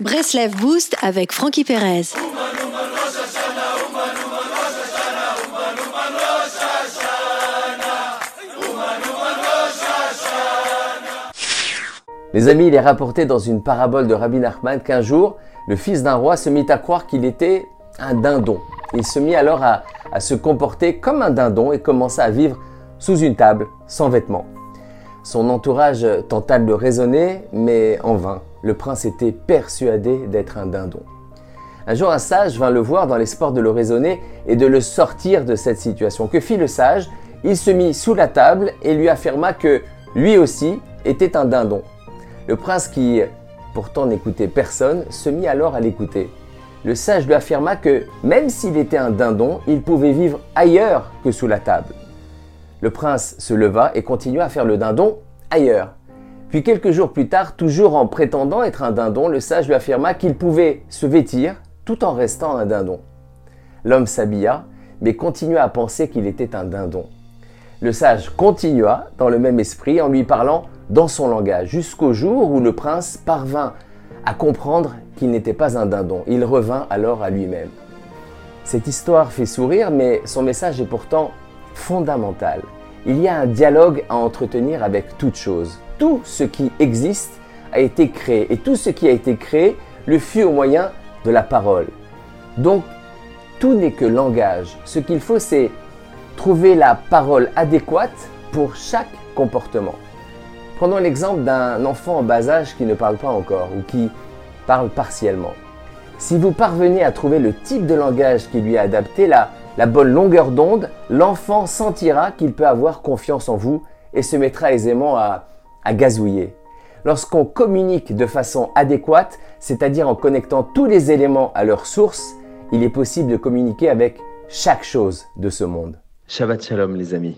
Breslev Boost avec Frankie Perez. Les amis, il est rapporté dans une parabole de Rabbi Nachman qu'un jour, le fils d'un roi se mit à croire qu'il était un dindon. Il se mit alors à, à se comporter comme un dindon et commença à vivre sous une table, sans vêtements. Son entourage tenta de le raisonner, mais en vain. Le prince était persuadé d'être un dindon. Un jour, un sage vint le voir dans l'espoir de le raisonner et de le sortir de cette situation. Que fit le sage? Il se mit sous la table et lui affirma que lui aussi était un dindon. Le prince, qui pourtant n'écoutait personne, se mit alors à l'écouter. Le sage lui affirma que même s'il était un dindon, il pouvait vivre ailleurs que sous la table. Le prince se leva et continua à faire le dindon ailleurs. Puis quelques jours plus tard, toujours en prétendant être un dindon, le sage lui affirma qu'il pouvait se vêtir tout en restant un dindon. L'homme s'habilla, mais continua à penser qu'il était un dindon. Le sage continua dans le même esprit en lui parlant dans son langage, jusqu'au jour où le prince parvint à comprendre qu'il n'était pas un dindon. Il revint alors à lui-même. Cette histoire fait sourire, mais son message est pourtant fondamental. Il y a un dialogue à entretenir avec toute chose. Tout ce qui existe a été créé, et tout ce qui a été créé le fut au moyen de la parole. Donc, tout n'est que langage. Ce qu'il faut, c'est trouver la parole adéquate pour chaque comportement. Prenons l'exemple d'un enfant en bas âge qui ne parle pas encore ou qui parle partiellement. Si vous parvenez à trouver le type de langage qui lui est adapté, la, la bonne longueur d'onde, l'enfant sentira qu'il peut avoir confiance en vous et se mettra aisément à, gazouiller. Lorsqu'on communique de façon adéquate, c'est-à-dire en connectant tous les éléments à leur source, il est possible de communiquer avec chaque chose de ce monde. Shabbat Shalom les amis.